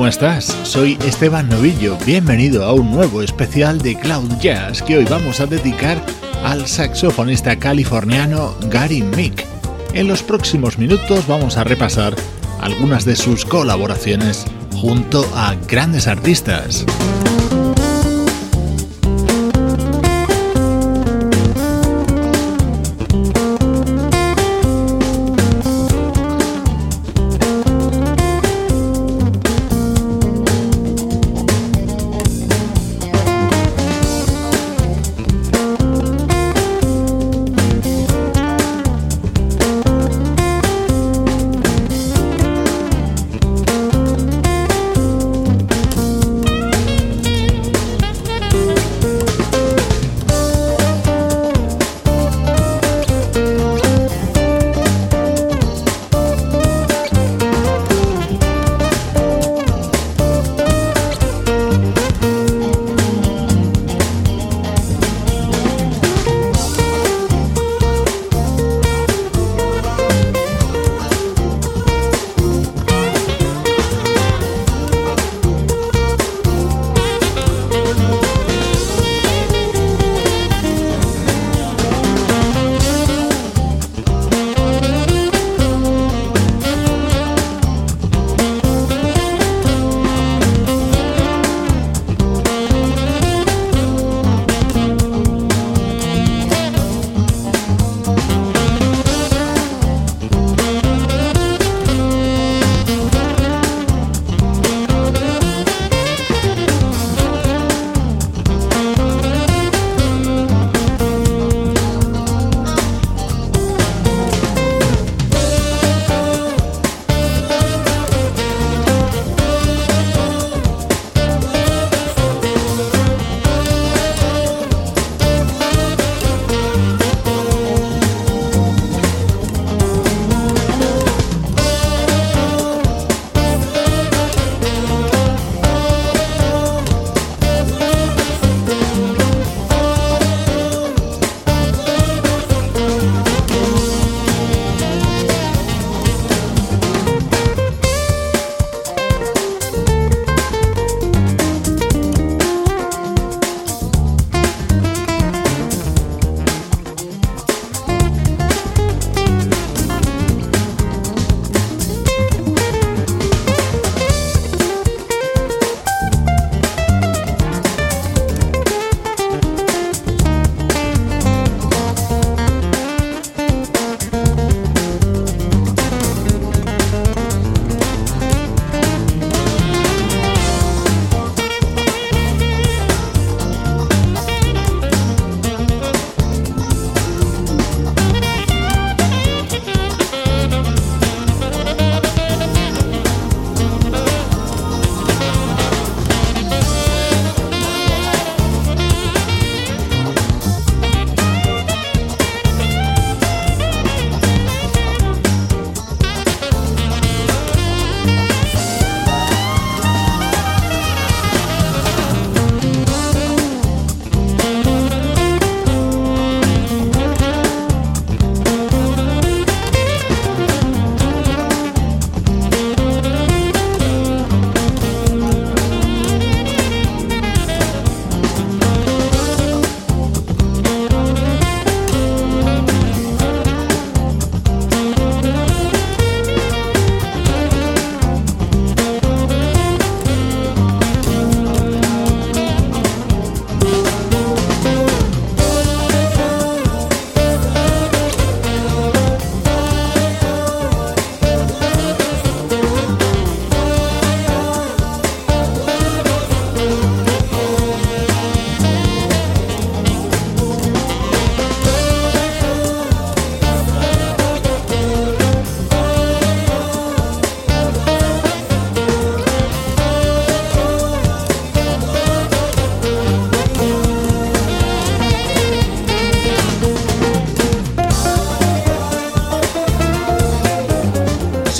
¿Cómo estás? Soy Esteban Novillo, bienvenido a un nuevo especial de Cloud Jazz que hoy vamos a dedicar al saxofonista californiano Gary Mick. En los próximos minutos vamos a repasar algunas de sus colaboraciones junto a grandes artistas.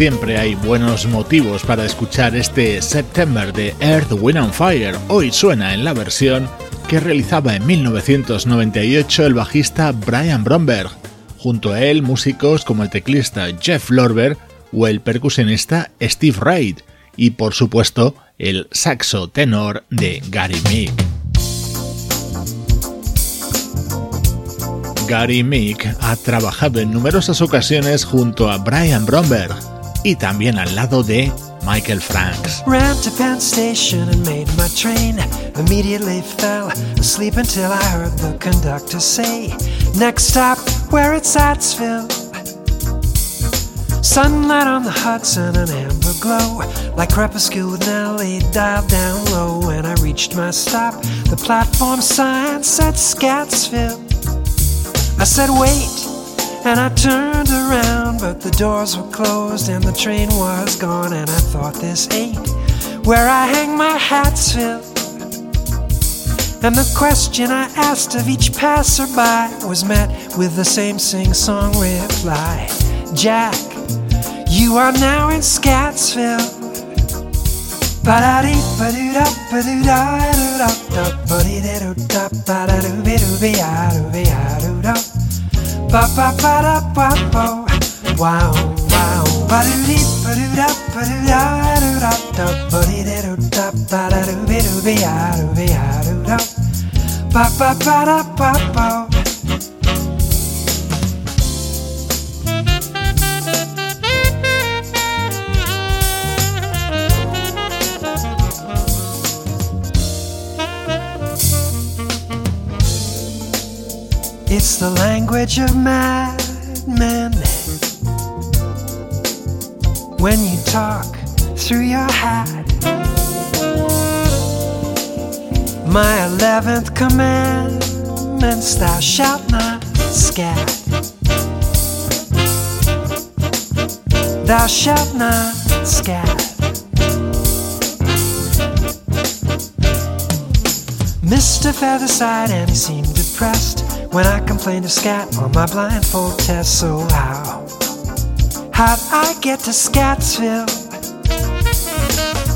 Siempre hay buenos motivos para escuchar este September de Earth, Wind and Fire. Hoy suena en la versión que realizaba en 1998 el bajista Brian Bromberg. Junto a él, músicos como el teclista Jeff Lorber o el percusionista Steve Reid. Y por supuesto, el saxo tenor de Gary Meek. Gary Meek ha trabajado en numerosas ocasiones junto a Brian Bromberg y también al lado de Michael Franks. Ran to Penn Station and made my train. Immediately fell asleep until I heard the conductor say, Next stop, where it's Attsville. Sunlight on the Hudson, an amber glow. Like crepuscule with Nellie dialed down low. When I reached my stop, the platform sign said Scatsville. I said, wait, and I turned around, but the doors were closed and the train was gone, and I thought this ain't where I hang my hats, Phil. And the question I asked of each passerby was met with the same sing song reply Jack, you are now in Scatsville. Ba-da-dee, Ba ba ba da ba bo. Wow wow. Ba do dee ba do da ba do da do da da ba dee da do da ba da do be do be ah do be ah do da. Ba ba ba da ba bo. It's the language of madmen. When you talk through your hat, my eleventh commandment, thou shalt not scat. Thou shalt not scat. Mr. Featherside, and he seemed depressed when I complained of scat on my blindfold test. So how? How'd I get to Scatsville?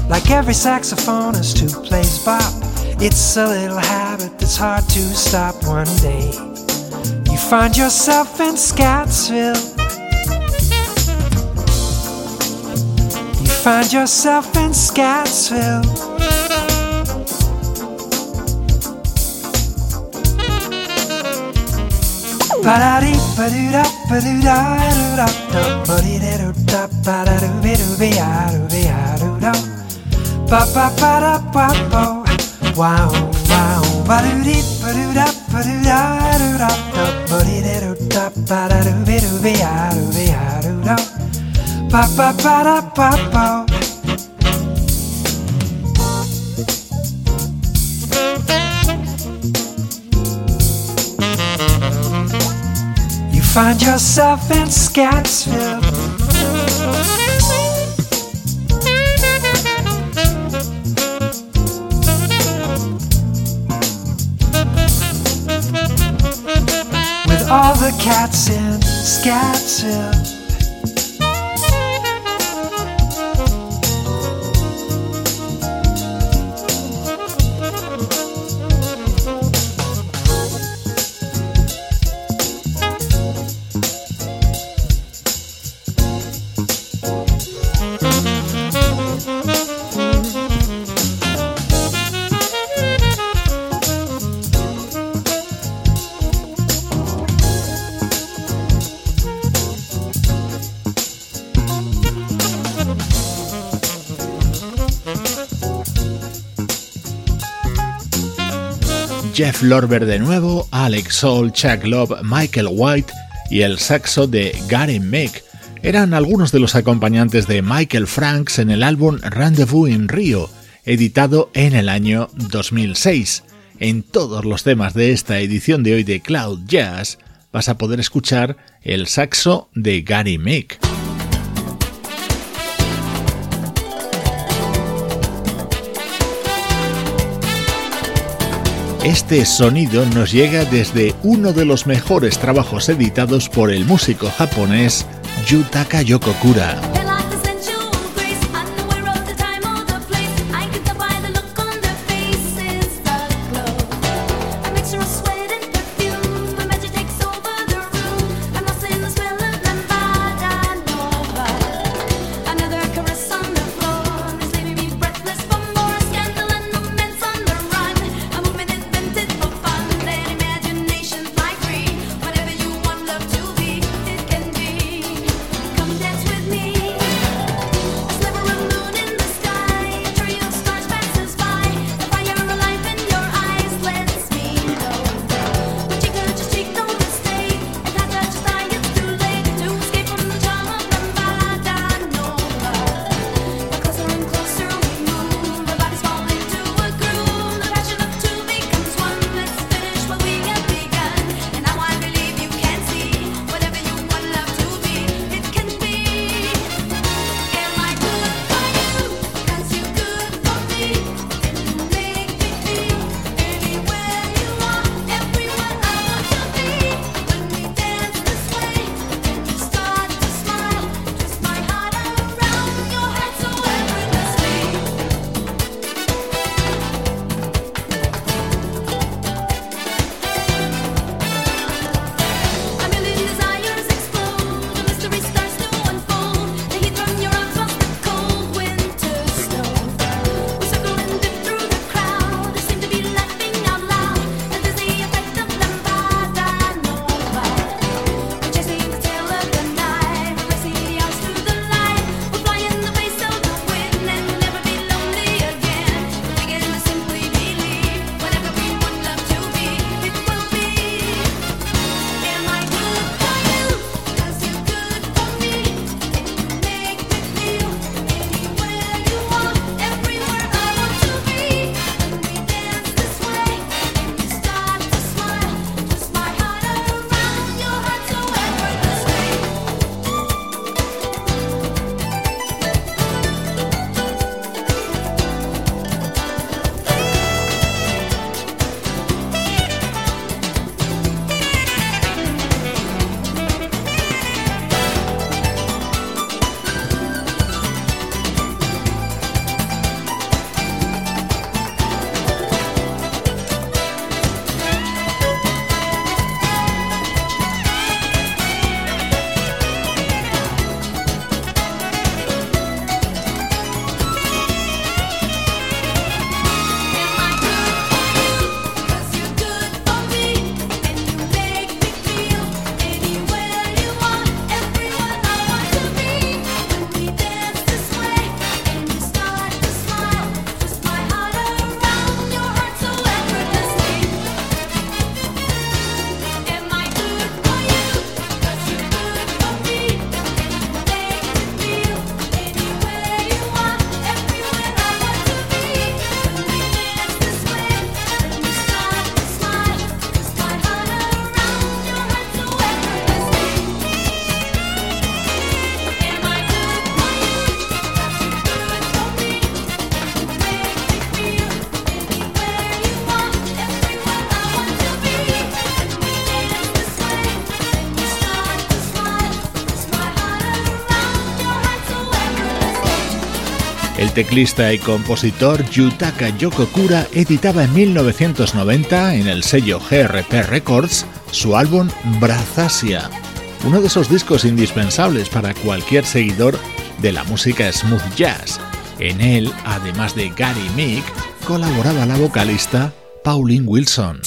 Like every saxophonist who plays bop, it's a little habit that's hard to stop one day. You find yourself in Scatsville. You find yourself in Scatsville. Wow wow ba doo dee ba doo da ba doo da doo da da ba dee da doo da ba da doo be doo be ah doo be ah doo da ba ba ba da ba bo find yourself in Scottsville. With all the cats in Scottsville. Jeff Lorber de nuevo, Alex Soul, Chuck Love, Michael White y el saxo de Gary Mick eran algunos de los acompañantes de Michael Franks en el álbum Rendezvous in Rio, editado en el año 2006. En todos los temas de esta edición de hoy de Cloud Jazz vas a poder escuchar el saxo de Gary Mick. Este sonido nos llega desde uno de los mejores trabajos editados por el músico japonés Yutaka Yokokura. Teclista y compositor Yutaka Yokokura editaba en 1990 en el sello GRP Records su álbum Brazasia, uno de esos discos indispensables para cualquier seguidor de la música smooth jazz. En él, además de Gary Meek, colaboraba la vocalista Pauline Wilson.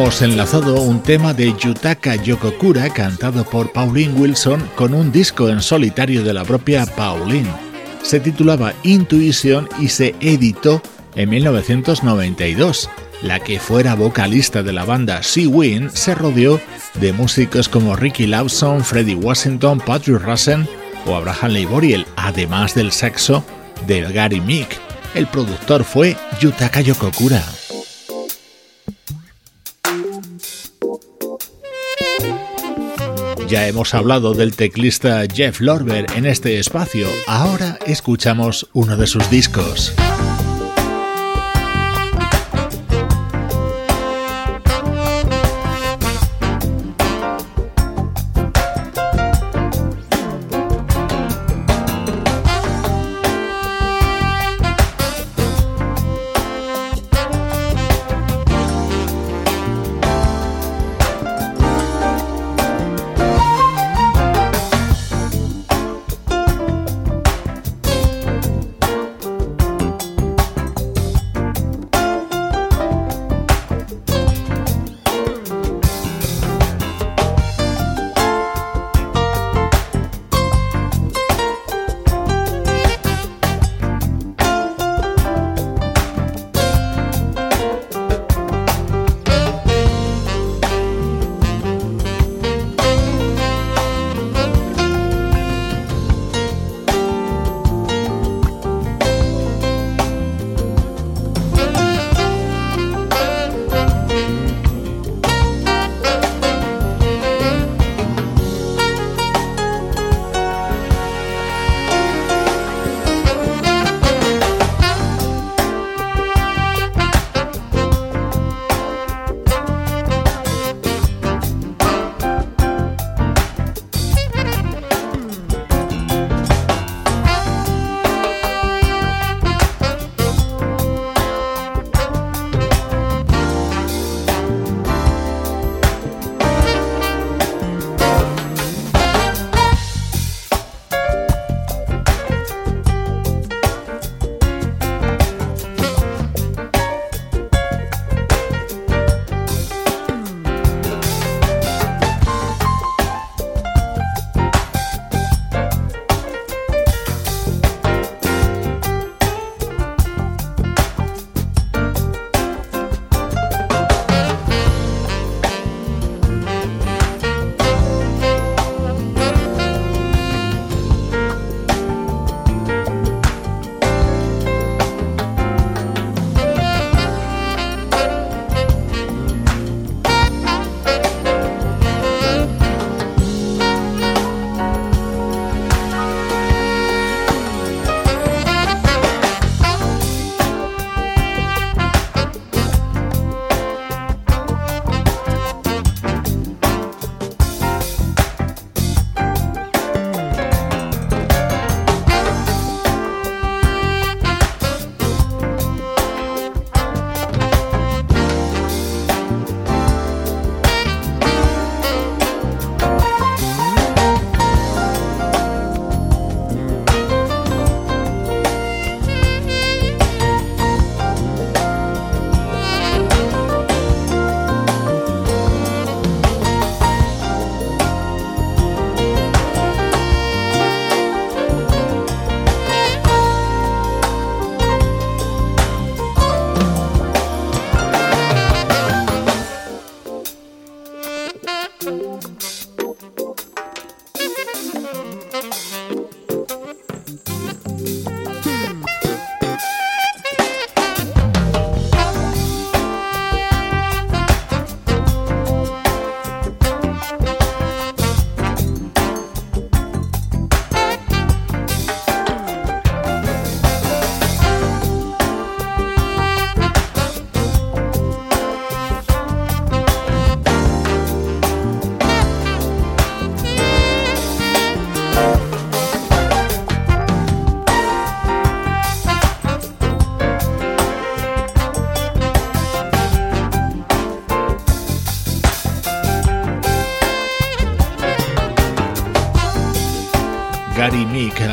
Hemos enlazado un tema de Yutaka Yokokura cantado por Pauline Wilson con un disco en solitario de la propia Pauline. Se titulaba Intuition y se editó en 1992. La que fuera vocalista de la banda Sea Wind se rodeó de músicos como Ricky Lawson, Freddie Washington, Patrick Russell o Abraham Leiboriel, además del saxo de Gary Meek. El productor fue Yutaka Yokokura. Ya hemos hablado del teclista Jeff Lorber en este espacio, ahora escuchamos uno de sus discos.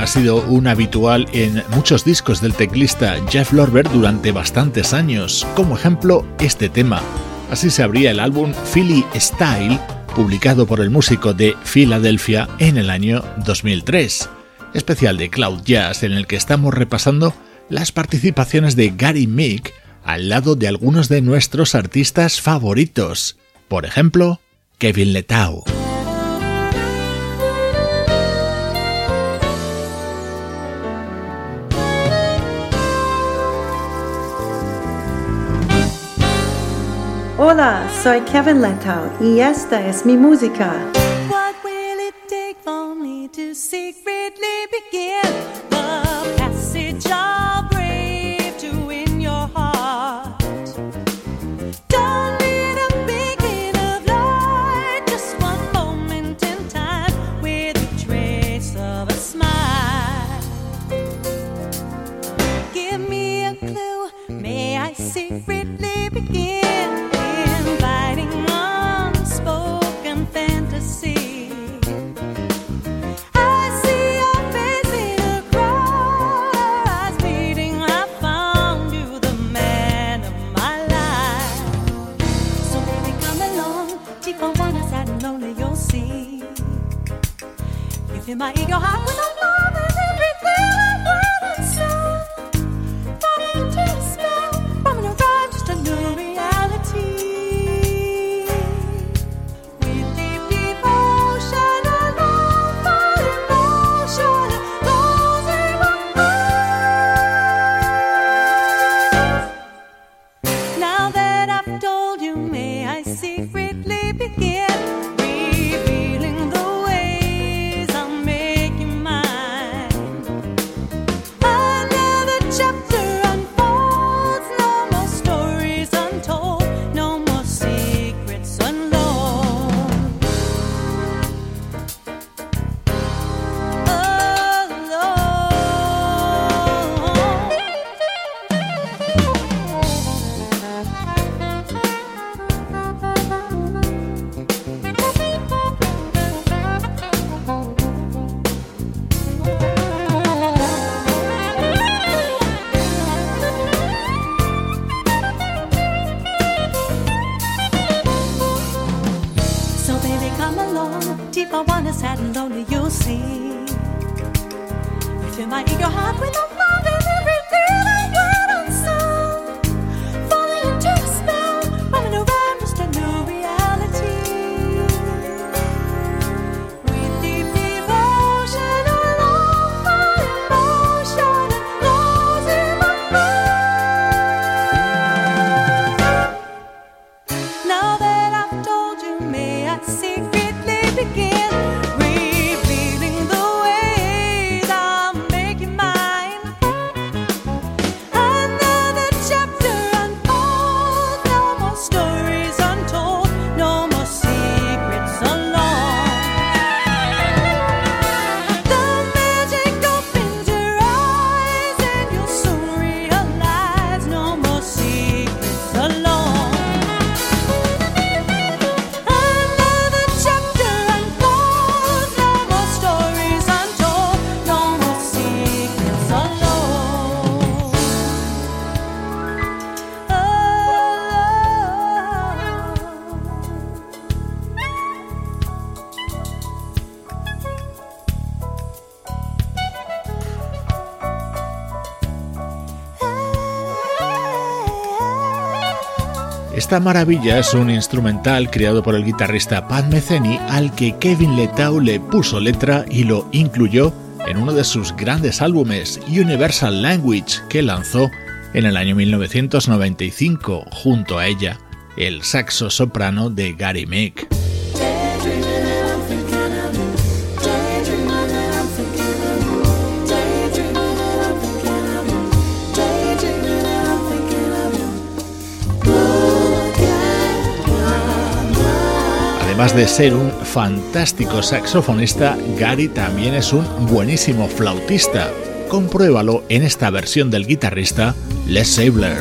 Sido un habitual en muchos discos del teclista Jeff Lorber durante bastantes años, como ejemplo este tema. Así se abría el álbum Philly Style, publicado por el músico de Filadelfia en el año 2003, especial de Cloud Jazz en el que estamos repasando las participaciones de Gary Meek al lado de algunos de nuestros artistas favoritos, por ejemplo, Kevin Letau. Hola, soy Kevyn Lettau y esta es mi música. What will it take for me to secretly begin the passage of my ego hot Esta maravilla es un instrumental creado por el guitarrista Pat Metheny al que Kevin Letau le puso letra y lo incluyó en uno de sus grandes álbumes Universal Language que lanzó en el año 1995 junto a ella, el saxo soprano de Gary Mick. Además de ser un fantástico saxofonista, Gary también es un buenísimo flautista. Compruébalo en esta versión del guitarrista Les Sabler.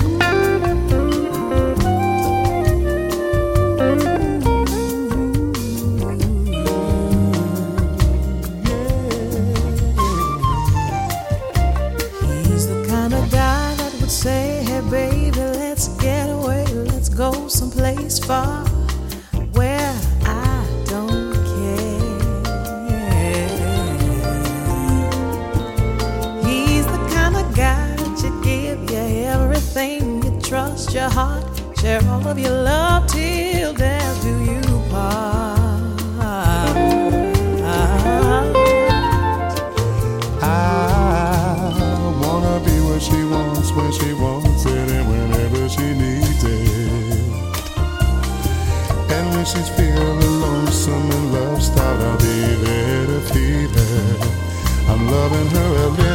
Share all of your love till death do you part. I wanna be where she wants, when she wants it, and whenever she needs it. And when she's feeling lonesome and lost out, I'll be there to feed her. I'm loving her a little.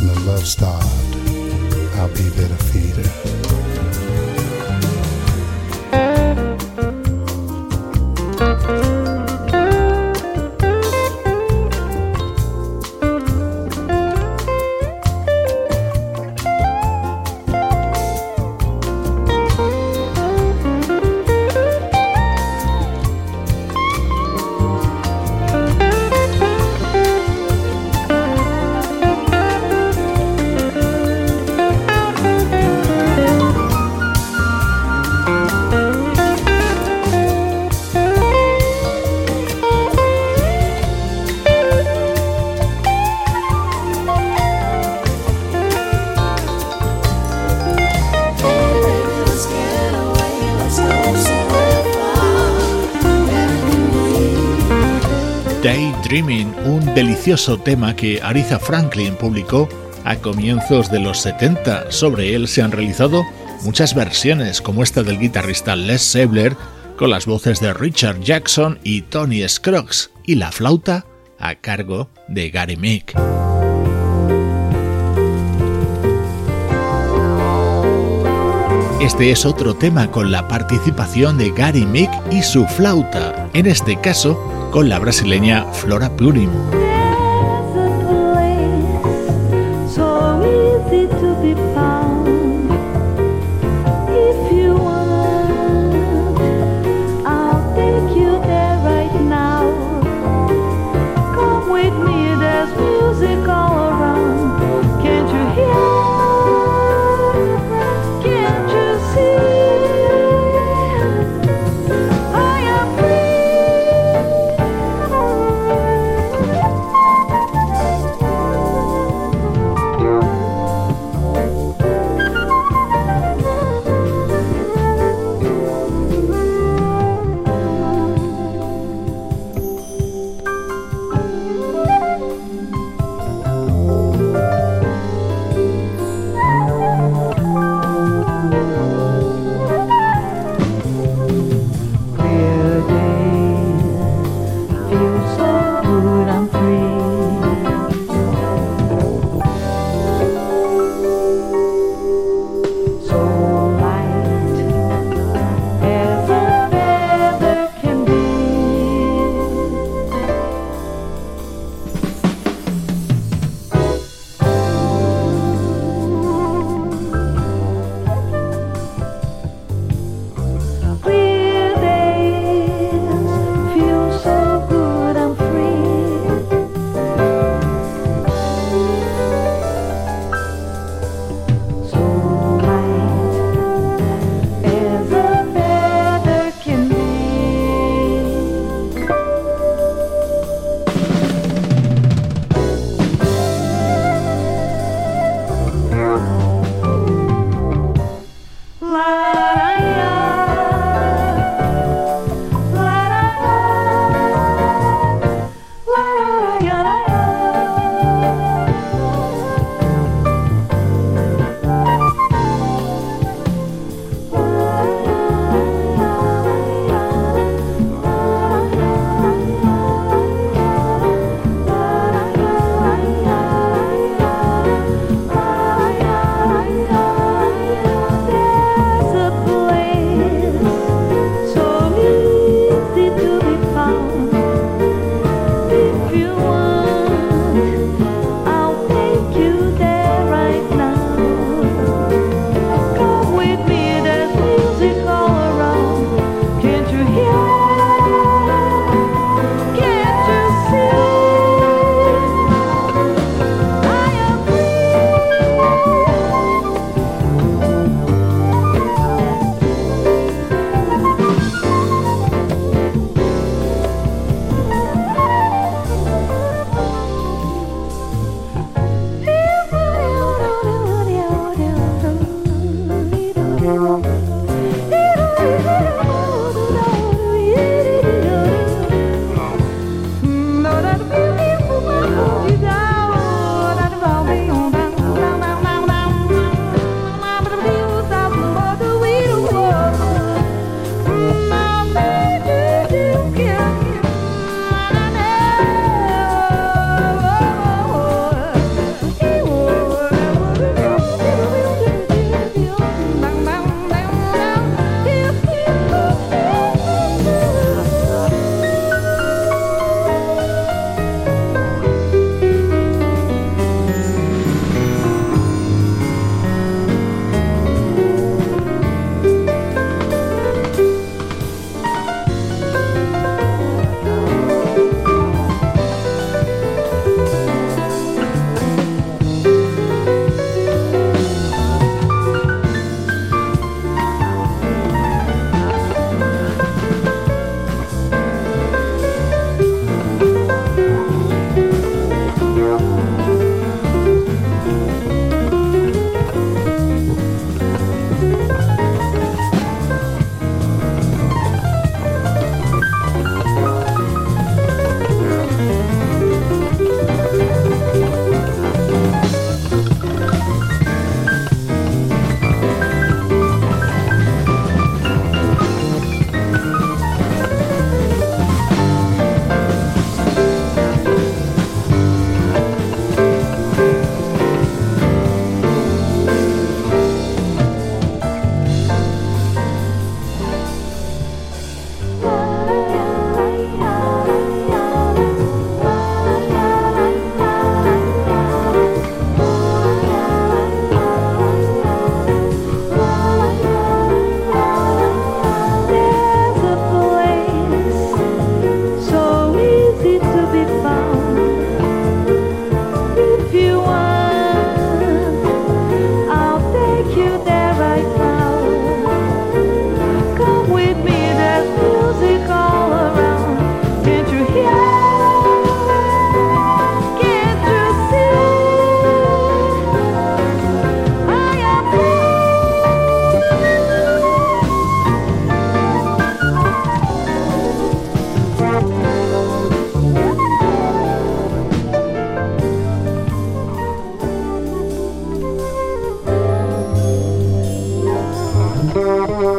listening love starved, I'll be there to feed her. precioso tema que Aretha Franklin publicó a comienzos de los 70. Sobre él se han realizado muchas versiones, como esta del guitarrista Les Sebler, con las voces de Richard Jackson y Tony Scruggs, y la flauta a cargo de Gary Mick. Este es otro tema con la participación de Gary Mick y su flauta, en este caso con la brasileña Flora Purim.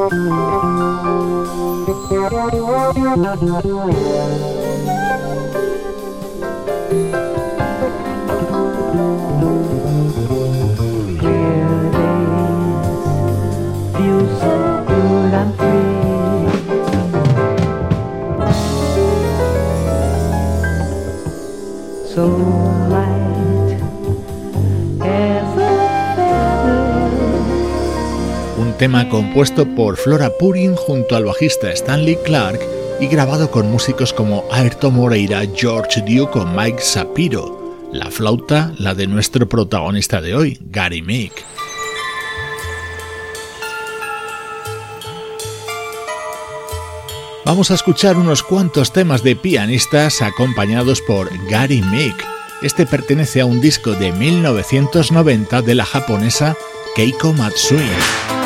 Thank you. Tema compuesto por Flora Purin junto al bajista Stanley Clark y grabado con músicos como Ayrton Moreira, George Duke o Mike Sapiro. La flauta, la de nuestro protagonista de hoy, Gary Meek. Vamos a escuchar unos cuantos temas de pianistas acompañados por Gary Meek. Este pertenece a un disco de 1990 de la japonesa Keiko Matsui.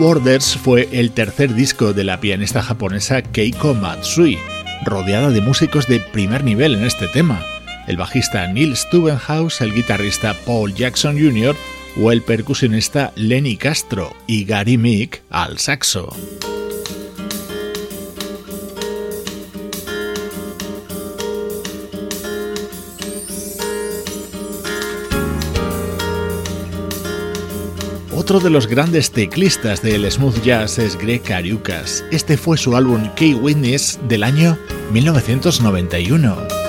Borders fue el tercer disco de la pianista japonesa Keiko Matsui, rodeada de músicos de primer nivel en este tema, el bajista Neil Stubenhaus, el guitarrista Paul Jackson Jr. o el percusionista Lenny Castro y Gary Meek al saxo. Otro de los grandes teclistas del smooth jazz es Greg Cariucas. Este fue su álbum Key Witness del año 1991.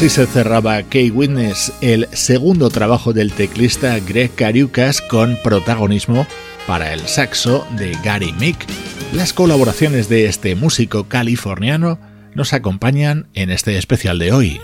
Así se cerraba Key Witness, el segundo trabajo del teclista Greg Cariucas con protagonismo para el saxo de Gary Mick. Las colaboraciones de este músico californiano nos acompañan en este especial de hoy.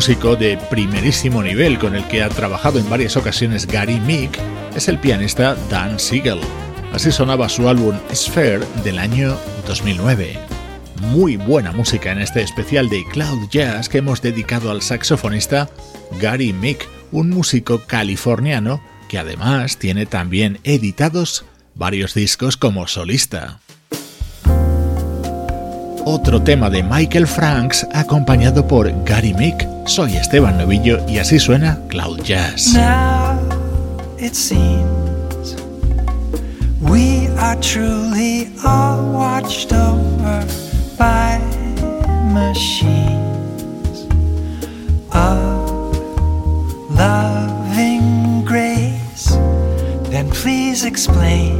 Músico de primerísimo nivel con el que ha trabajado en varias ocasiones Gary Meek es el pianista Dan Siegel. Así sonaba su álbum Sphere del año 2009. Muy buena música en este especial de Cloud Jazz que hemos dedicado al saxofonista Gary Meek, un músico californiano que además tiene también editados varios discos como solista. Otro tema de Michael Franks acompañado por Gary Mick Soy Esteban Novillo y así suena Cloud Jazz. Now it seems we are truly all watched over by machines of loving grace. Then please explain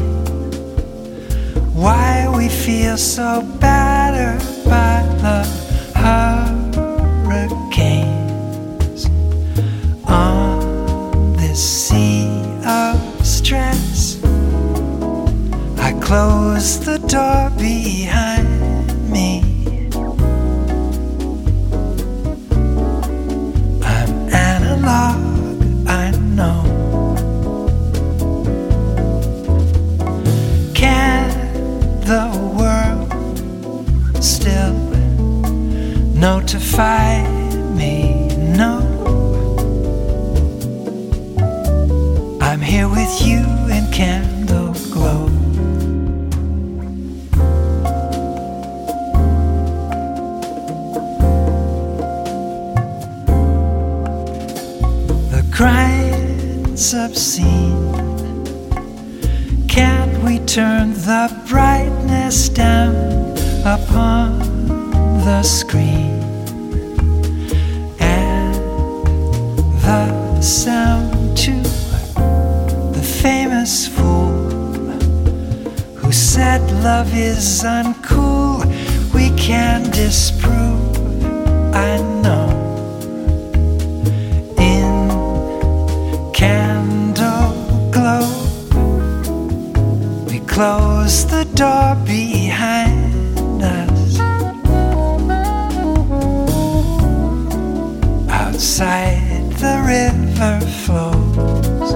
why we feel so battered by the hurricanes on this sea of stress. I close the door behind me. I'm analog, notify me? No. I'm here with you in candle glow. The grind's obscene. Can't we turn the brightness down upon the screen? Sound too. The famous fool who said love is uncool. We can disprove, I know. In candle glow, we close the door behind us. Outside the river flows.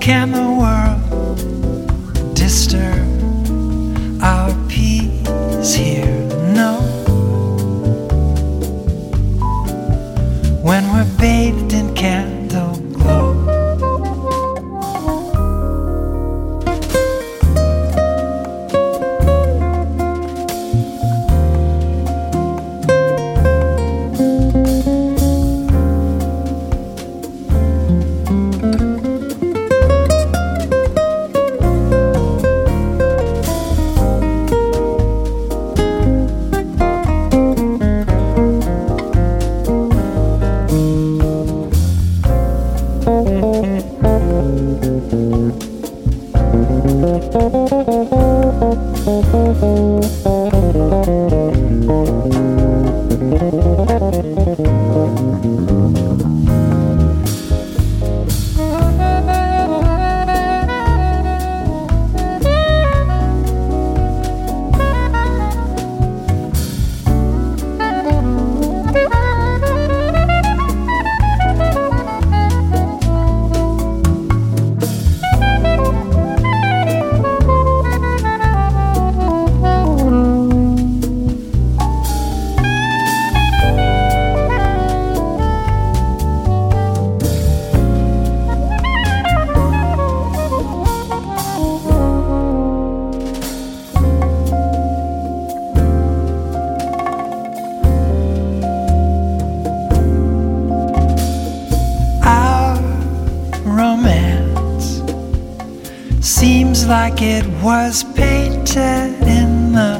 Can the world like it was painted in the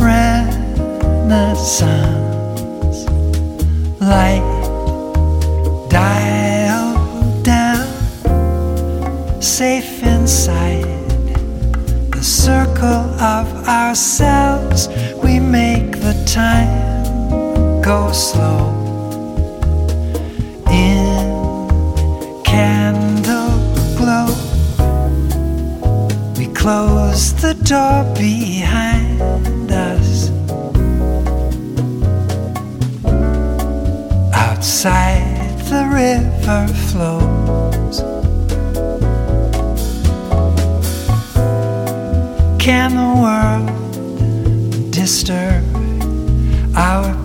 Renaissance. Light dialed down, safe inside the circle of ourselves. We make the time go slow close the door behind us. Outside the river flows. Can the world disturb our